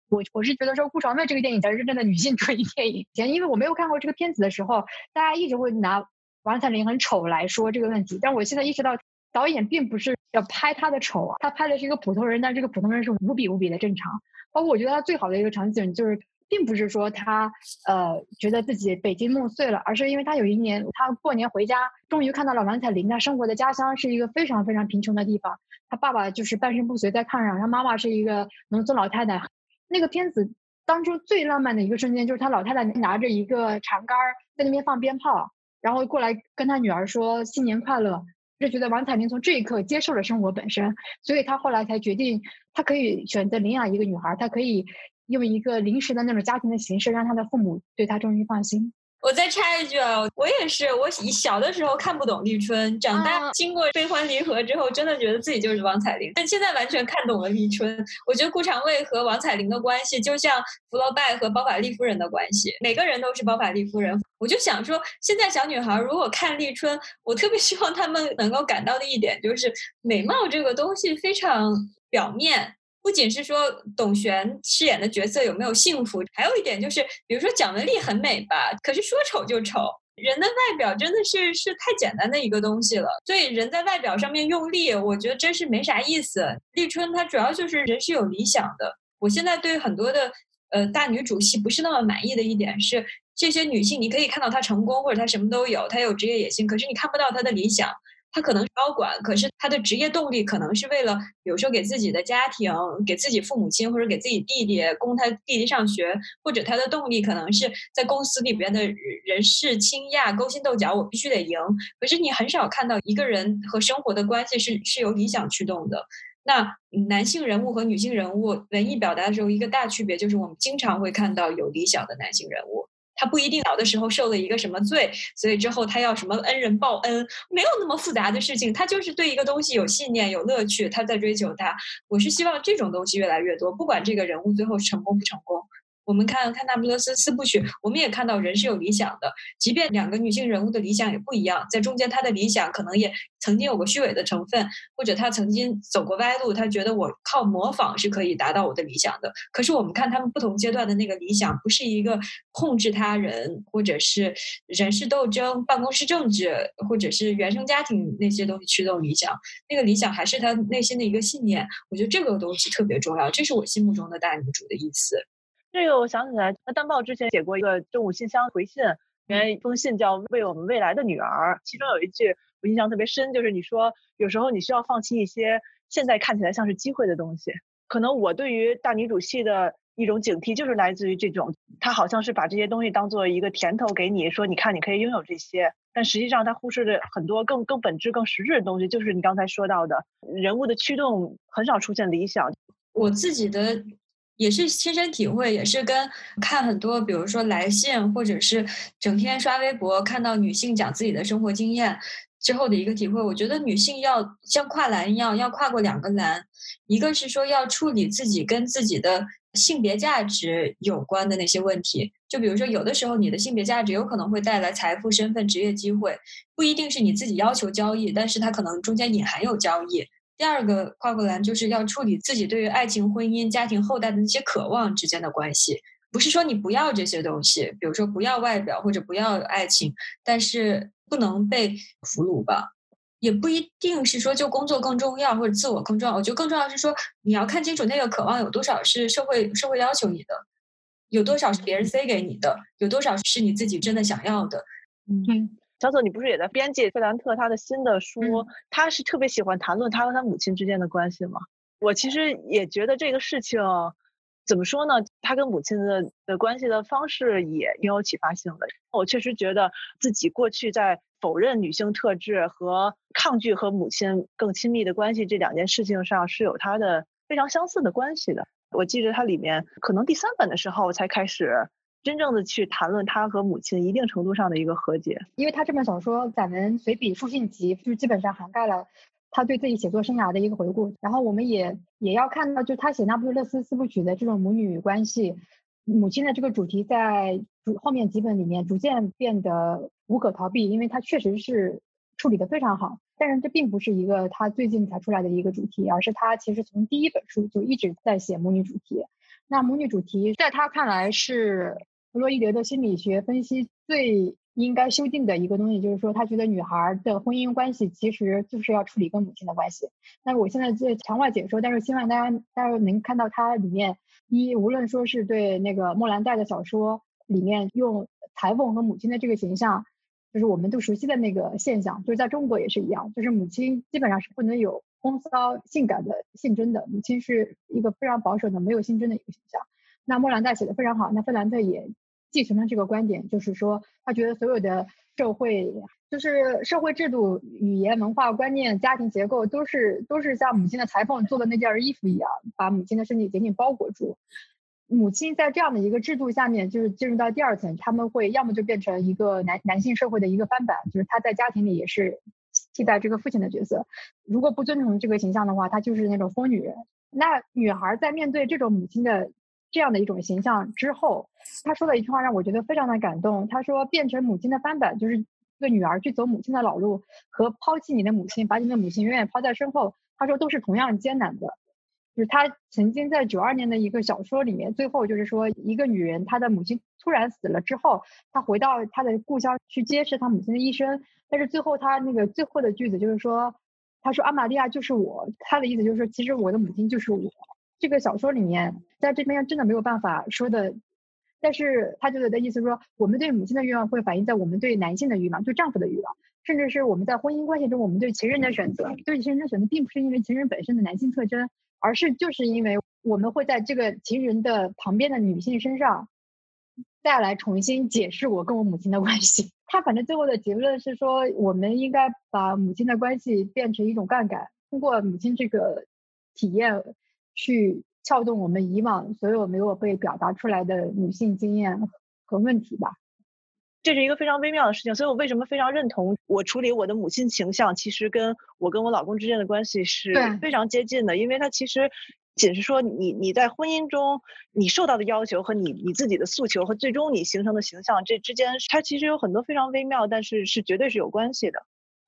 我我是觉得说，顾长卫这个电影才是真正的女性主义电影。前 因为我没有看过这个片子的时候，大家一直会拿王彩玲很丑来说这个问题。但我现在意识到，导演并不是要拍她的丑啊，他拍的是一个普通人，但这个普通人是无比无比的正常。包括我觉得他最好的一个场景就是。并不是说他呃觉得自己北京梦碎了，而是因为他有一年他过年回家，终于看到了王彩玲她生活的家乡是一个非常非常贫穷的地方，他爸爸就是半身不遂在炕上，他妈妈是一个农村老太太。那个片子当中最浪漫的一个瞬间，就是他老太太拿着一个长杆在那边放鞭炮，然后过来跟他女儿说新年快乐，就觉得王彩玲从这一刻接受了生活本身，所以他后来才决定，他可以选择领养一个女孩，他可以。用一个临时的那种家庭的形式，让他的父母对他终于放心。我再插一句啊，我也是，我小的时候看不懂立春，长大经过悲欢离合之后，真的觉得自己就是王彩玲。但现在完全看懂了立春。我觉得顾长卫和王彩玲的关系，就像福楼拜和包法利夫人的关系，每个人都是包法利夫人。我就想说，现在小女孩如果看立春，我特别希望她们能够感到的一点就是，美貌这个东西非常表面。不仅是说董璇饰演的角色有没有幸福，还有一点就是，比如说蒋雯丽很美吧，可是说丑就丑。人的外表真的是是太简单的一个东西了，所以人在外表上面用力，我觉得真是没啥意思。立春她主要就是人是有理想的。我现在对很多的呃大女主戏不是那么满意的一点是，这些女性你可以看到她成功或者她什么都有，她有职业野心，可是你看不到她的理想。他可能是高管，可是他的职业动力可能是为了，比如说给自己的家庭、给自己父母亲或者给自己弟弟供他弟弟上学，或者他的动力可能是在公司里边的人事倾轧、勾心斗角，我必须得赢。可是你很少看到一个人和生活的关系是是由理想驱动的。那男性人物和女性人物文艺表达的时候，一个大区别就是我们经常会看到有理想的男性人物。他不一定小的时候受了一个什么罪，所以之后他要什么恩人报恩，没有那么复杂的事情。他就是对一个东西有信念、有乐趣，他在追求它。我是希望这种东西越来越多，不管这个人物最后成功不成功。我们看看那不勒斯四部曲，我们也看到人是有理想的，即便两个女性人物的理想也不一样，在中间她的理想可能也曾经有过虚伪的成分，或者她曾经走过歪路，她觉得我靠模仿是可以达到我的理想的。可是我们看他们不同阶段的那个理想，不是一个控制他人，或者是人事斗争、办公室政治，或者是原生家庭那些东西驱动理想，那个理想还是他内心的一个信念。我觉得这个东西特别重要，这是我心目中的大女主的意思。这个我想起来，那丹报之前写过一个政务信箱回信，原来一封信叫《为我们未来的女儿》，其中有一句我印象特别深，就是你说有时候你需要放弃一些现在看起来像是机会的东西。可能我对于大女主戏的一种警惕，就是来自于这种，她好像是把这些东西当做一个甜头给你，说你看你可以拥有这些，但实际上她忽视了很多更更本质、更实质的东西，就是你刚才说到的人物的驱动很少出现理想。我自己的也是亲身体会，也是跟看很多，比如说来信，或者是整天刷微博看到女性讲自己的生活经验之后的一个体会。我觉得女性要像跨栏一样，要跨过两个栏，一个是说要处理自己跟自己的性别价值有关的那些问题，就比如说有的时候你的性别价值有可能会带来财富、身份、职业机会，不一定是你自己要求交易，但是它可能中间隐含有交易。第二个跨过栏就是要处理自己对于爱情、婚姻、家庭、后代的那些渴望之间的关系，不是说你不要这些东西，比如说不要外表或者不要爱情，但是不能被俘虏吧。也不一定是说就工作更重要或者自我更重要，我觉得更重要是说你要看清楚那个渴望有多少是社会社会要求你的，有多少是别人塞给你的，有多少是你自己真的想要的。嗯，小左，你不是也在编辑费兰特他的新的书？嗯他是特别喜欢谈论他和他母亲之间的关系吗？我其实也觉得这个事情怎么说呢？他跟母亲的的关系的方式也挺有启发性的。我确实觉得自己过去在否认女性特质和抗拒和母亲更亲密的关系这两件事情上是有他的非常相似的关系的。我记得它里面可能第三本的时候才开始真正的去谈论他和母亲一定程度上的一个和解。因为他这本小说散文随笔书信集，就基本上涵盖了他对自己写作生涯的一个回顾。然后我们也也要看到，就他写《那不勒斯四部曲》的这种母女关系，母亲的这个主题在后面几本里面逐渐变得无可逃避，因为他确实是处理的非常好。但是这并不是一个他最近才出来的一个主题，而是他其实从第一本书就一直在写母女主题。那母女主题在他看来是弗洛伊德的心理学分析最应该修订的一个东西，就是说他觉得女孩的婚姻关系其实就是要处理跟母亲的关系。那我现在在场外解说，但是希望大家大家能看到它里面一无论说是对那个莫兰黛的小说里面用裁缝和母亲的这个形象。就是我们都熟悉的那个现象，就是在中国也是一样，就是母亲基本上是不能有风骚、性感的性征的，母亲是一个非常保守的、没有性征的一个形象。那莫兰黛写的非常好，那费兰特也继承了这个观点，就是说他觉得所有的社会，就是社会制度、语言、文化观念、家庭结构，都是都是像母亲的裁缝做的那件衣服一样，把母亲的身体紧紧包裹住。母亲在这样的一个制度下面，就是进入到第二层，他们会要么就变成一个男男性社会的一个翻版，就是他在家庭里也是替代这个父亲的角色。如果不遵从这个形象的话，他就是那种疯女人。那女孩在面对这种母亲的这样的一种形象之后，她说了一句话让我觉得非常的感动。她说：“变成母亲的翻版，就是一个女儿去走母亲的老路，和抛弃你的母亲，把你的母亲永远抛在身后，她说都是同样艰难的。”就是他曾经在九二年的一个小说里面，最后就是说一个女人，她的母亲突然死了之后，她回到她的故乡去揭示她母亲的一生，但是最后她那个最后的句子就是说，她说阿玛利亚就是我，她的意思就是说，其实我的母亲就是我。这个小说里面，在这边真的没有办法说的，但是他就是的意思说，我们对母亲的欲望会反映在我们对男性的欲望，对丈夫的欲望，甚至是我们在婚姻关系中，我们对情人的选择，对情人的选择，并不是因为情人本身的男性特征。而是就是因为我们会在这个情人的旁边的女性身上，再来重新解释我跟我母亲的关系。他反正最后的结论是说，我们应该把母亲的关系变成一种杠杆，通过母亲这个体验去撬动我们以往所有没有被表达出来的女性经验和问题吧。这是一个非常微妙的事情，所以我为什么非常认同我处理我的母亲形象，其实跟我跟我老公之间的关系是非常接近的，因为他其实仅是说你你在婚姻中你受到的要求和你你自己的诉求和最终你形成的形象这之间，它其实有很多非常微妙，但是是绝对是有关系的。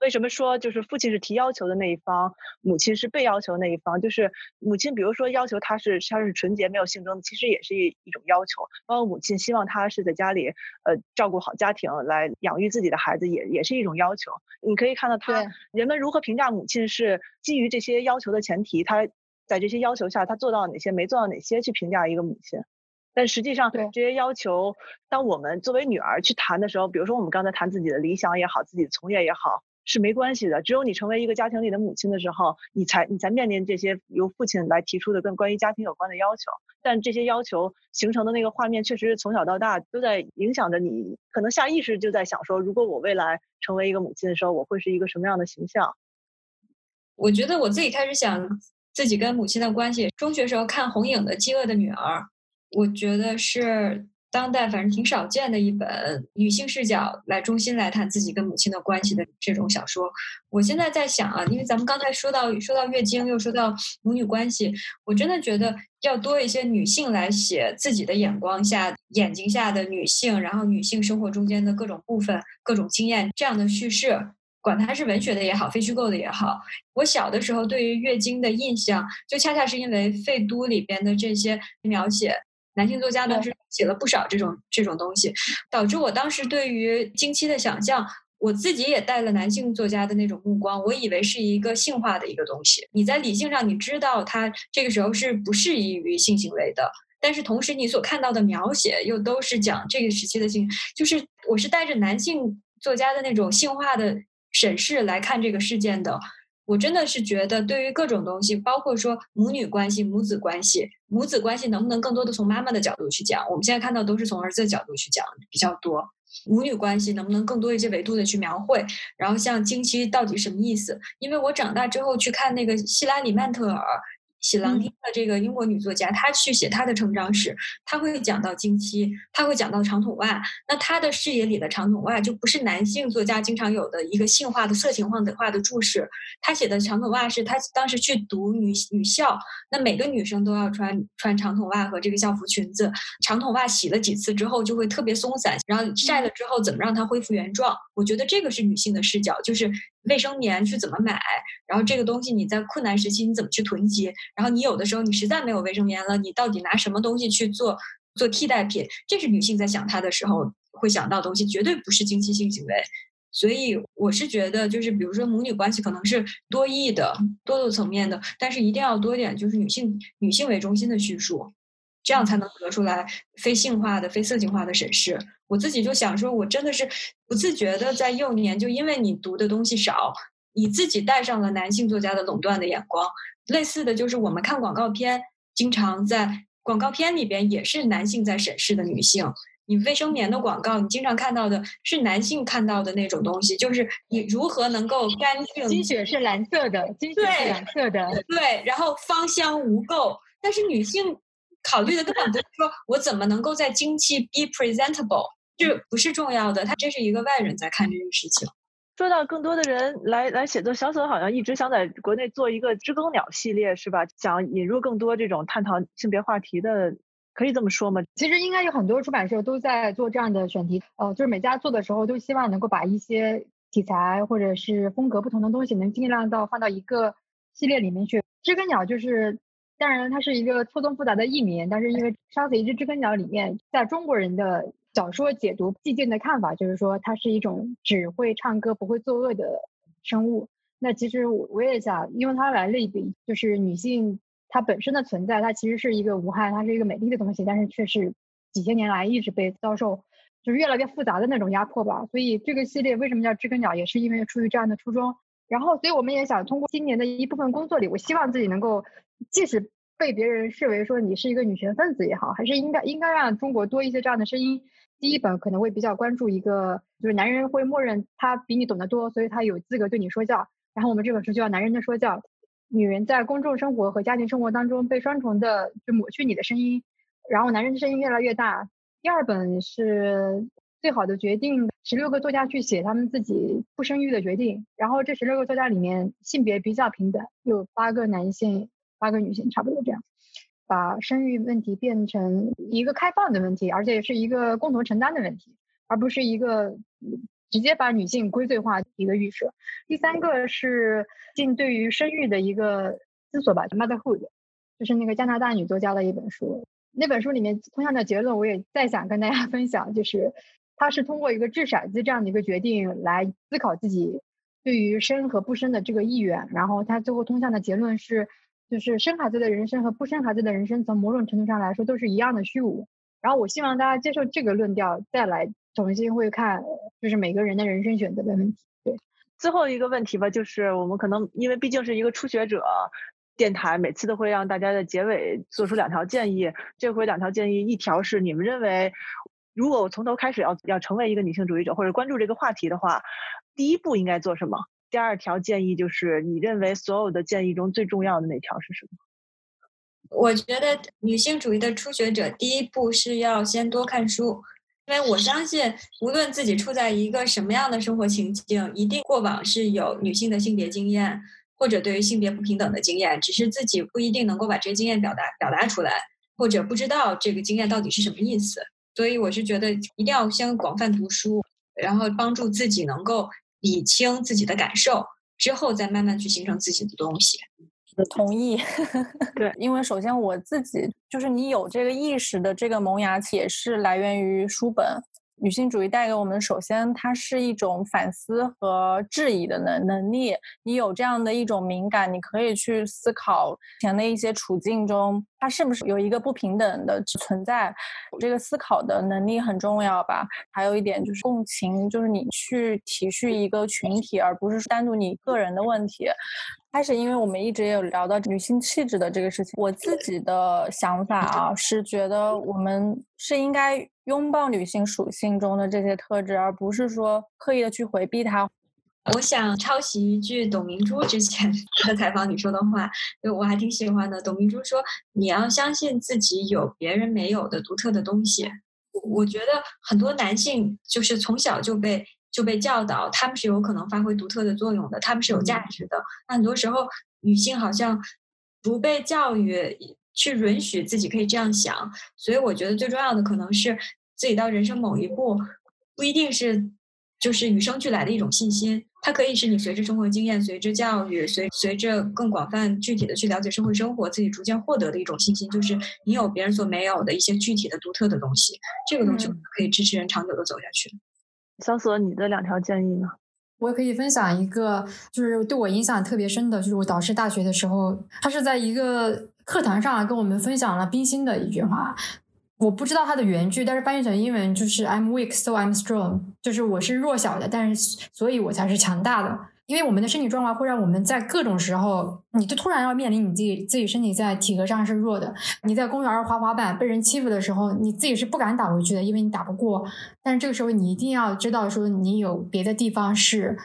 为什么说就是父亲是提要求的那一方，母亲是被要求的那一方？就是母亲，比如说要求他是他是纯洁没有性征，其实也是一一种要求。包括母亲希望他是在家里呃照顾好家庭，来养育自己的孩子，也也是一种要求。你可以看到他人们如何评价母亲，是基于这些要求的前提，他在这些要求下他做到哪些，没做到哪些去评价一个母亲。但实际上，对这些要求，当我们作为女儿去谈的时候，比如说我们刚才谈自己的理想也好，自己的从业也好，是没关系的。只有你成为一个家庭里的母亲的时候，你才你才面临这些由父亲来提出的跟关于家庭有关的要求。但这些要求形成的那个画面，确实从小到大都在影响着你，可能下意识就在想说，如果我未来成为一个母亲的时候，我会是一个什么样的形象？我觉得我自己开始想自己跟母亲的关系。中学时候看红影的《饥饿的女儿》，我觉得是当代反正挺少见的一本女性视角来中心来谈自己跟母亲的关系的这种小说。我现在在想啊，因为咱们刚才说到说到月经，又说到母女关系，我真的觉得要多一些女性来写自己的眼光下、眼睛下的女性，然后女性生活中间的各种部分、各种经验这样的叙事。管它是文学的也好，非虚构的也好，我小的时候对于月经的印象，就恰恰是因为《废都》里边的这些描写，男性作家当时写了不少这种这种东西，导致我当时对于经期的想象，我自己也带了男性作家的那种目光，我以为是一个性化的一个东西。你在理性上你知道它这个时候是不适宜于性行为的，但是同时你所看到的描写又都是讲这个时期的性，就是我是带着男性作家的那种性化的审视来看这个事件的。我真的是觉得，对于各种东西，包括说母女关系、母子关系，母子关系能不能更多的从妈妈的角度去讲？我们现在看到都是从儿子的角度去讲比较多。母女关系能不能更多一些维度的去描绘？然后像经期到底什么意思？因为我长大之后去看那个希拉里曼特尔。喜郎汀的这个英国女作家，她去写她的成长史，她会讲到经期，她会讲到长筒袜。那她的视野里的长筒袜就不是男性作家经常有的一个性化的、色情化的化的注释。她写的长筒袜是她当时去读女女校，那每个女生都要穿穿长筒袜和这个校服裙子。长筒袜洗了几次之后就会特别松散，然后晒了之后怎么让它恢复原状？我觉得这个是女性的视角，就是卫生棉去怎么买，然后这个东西你在困难时期你怎么去囤积，然后你有的时候你实在没有卫生棉了，你到底拿什么东西去做做替代品？这是女性在想她的时候会想到的东西，绝对不是经期性行为。所以我是觉得，就是比如说母女关系可能是多义的、多个层面的，但是一定要多点就是女性女性为中心的叙述，这样才能得出来非性化的、非色情化的审视。我自己就想说，我真的是不自觉的在幼年就因为你读的东西少，你自己带上了男性作家的垄断的眼光。类似的就是我们看广告片，经常在广告片里边也是男性在审视的女性。你卫生棉的广告，你经常看到的是男性看到的那种东西，就是你如何能够干净、金血是蓝色的，金血是对蓝色的，对，然后芳香无垢。但是女性考虑的根本不是说我怎么能够在经期 be presentable，这不是重要的，他这是一个外人在看这件事情。说到更多的人来来写作，小索好像一直想在国内做一个知更鸟系列，是吧？想引入更多这种探讨性别话题的，可以这么说吗？其实应该有很多出版社都在做这样的选题，呃，就是每家做的时候都希望能够把一些题材或者是风格不同的东西，能尽量到放到一个系列里面去。知更鸟就是，当然它是一个错综复杂的译名，但是因为《杀死一只知更鸟》里面，在中国人的小说解读寂静的看法，就是说它是一种只会唱歌不会作恶的生物。那其实我我也想用它来类比，就是女性它本身的存在，它其实是一个无害，它是一个美丽的东西，但是却是几千年来一直被遭受就是越来越复杂的那种压迫吧。所以这个系列为什么叫知更鸟，也是因为出于这样的初衷。然后，所以我们也想通过今年的一部分工作里，我希望自己能够，即使被别人视为说你是一个女权分子也好，还是应该应该让中国多一些这样的声音。第一本可能会比较关注一个，就是男人会默认他比你懂得多，所以他有资格对你说教。然后我们这本书就叫《男人的说教》，女人在公众生活和家庭生活当中被双重的就抹去你的声音，然后男人的声音越来越大。第二本是最好的决定，十六个作家去写他们自己不生育的决定，然后这十六个作家里面性别比较平等，有八个男性，八个女性，差不多这样。把生育问题变成一个开放的问题，而且是一个共同承担的问题，而不是一个直接把女性归罪化一个预设。第三个是进对于生育的一个思索吧，Motherhood，就是那个加拿大女作家的一本书。那本书里面通向的结论，我也再想跟大家 分享，就是他是通过一个掷骰子这样的一个决定来思考自己对于生和不生的这个意愿，然后他最后通向的结论是。就是生孩子的人生和不生孩子的人生，从某种程度上来说都是一样的虚无。然后我希望大家接受这个论调，再来重新会看，就是每个人的人生选择的问题。对，最后一个问题吧，就是我们可能因为毕竟是一个初学者电台，每次都会让大家的结尾做出两条建议。这回两条建议，一条是你们认为，如果我从头开始要要成为一个女性主义者或者关注这个话题的话，第一步应该做什么？第二条建议就是，你认为所有的建议中最重要的那条是什么？我觉得女性主义的初学者第一步是要先多看书，因为我相信，无论自己处在一个什么样的生活情境，一定过往是有女性的性别经验，或者对于性别不平等的经验，只是自己不一定能够把这些经验表达表达出来，或者不知道这个经验到底是什么意思。所以我是觉得一定要先广泛读书，然后帮助自己能够。理清自己的感受之后，再慢慢去形成自己的东西。同意。对，因为首先我自己就是你有这个意识的这个萌芽期，也是来源于书本。女性主义带给我们，首先它是一种反思和质疑的能能力。你有这样的一种敏感，你可以去思考前的一些处境中，它是不是有一个不平等的存在。这个思考的能力很重要吧。还有一点就是共情，就是你去体恤一个群体，而不是单独你个人的问题。开始，因为我们一直也有聊到女性气质的这个事情。我自己的想法啊，是觉得我们是应该拥抱女性属性中的这些特质，而不是说刻意的去回避它。我想抄袭一句董明珠之前的采访里说的话，就我还挺喜欢的。董明珠说：“你要相信自己有别人没有的独特的东西。”我我觉得很多男性就是从小就被。就被教导，他们是有可能发挥独特的作用的，他们是有价值的。那很多时候，女性好像不被教育去允许自己可以这样想，所以我觉得最重要的可能是自己到人生某一步，不一定是就是与生俱来的一种信心，它可以是你随着生活经验、随着教育、随随着更广泛具体的去了解社会生活，自己逐渐获得的一种信心，就是你有别人所没有的一些具体的、独特的东西，这个东西可以支持人长久的走下去。小索，你的两条建议呢？我可以分享一个，就是对我影响特别深的，就是我导师大学的时候，他是在一个课堂上跟我们分享了冰心的一句话，我不知道它的原句，但是翻译成英文就是 "I'm weak, so I'm strong"，就是我是弱小的，但是所以我才是强大的。因为我们的身体状况会让我们在各种时候，你就突然要面临你自己自己身体在体格上是弱的。你在公园滑滑板被人欺负的时候，你自己是不敢打回去的，因为你打不过。但是这个时候你一定要知道，说你有别的地方是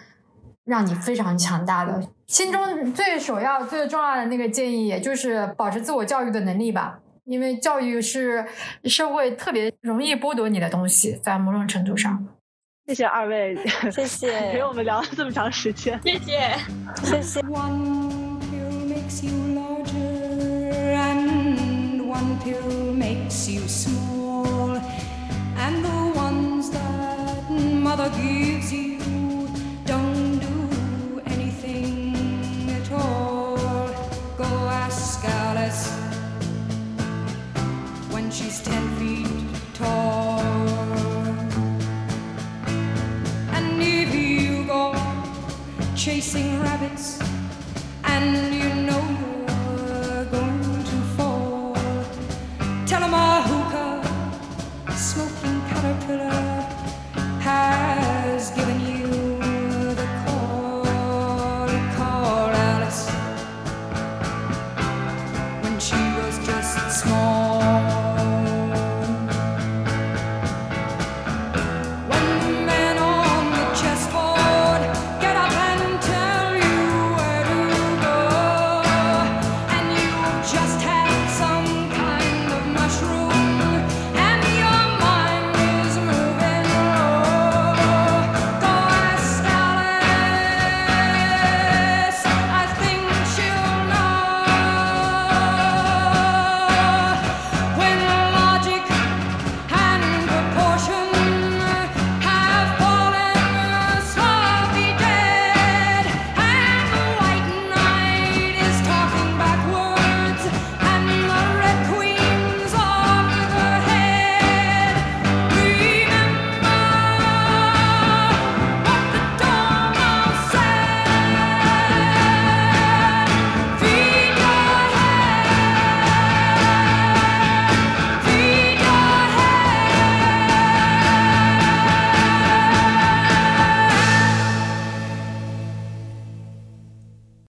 让你非常强大的。心中最首要、最重要的那个建议，也就是保持自我教育的能力吧。因为教育是社会特别容易剥夺你的东西，在某种程度上。谢谢二位，谢谢陪我们聊了这么长时间，谢谢，谢谢。One pill makes you larger, and one pill makes you small. And the ones that mother gives you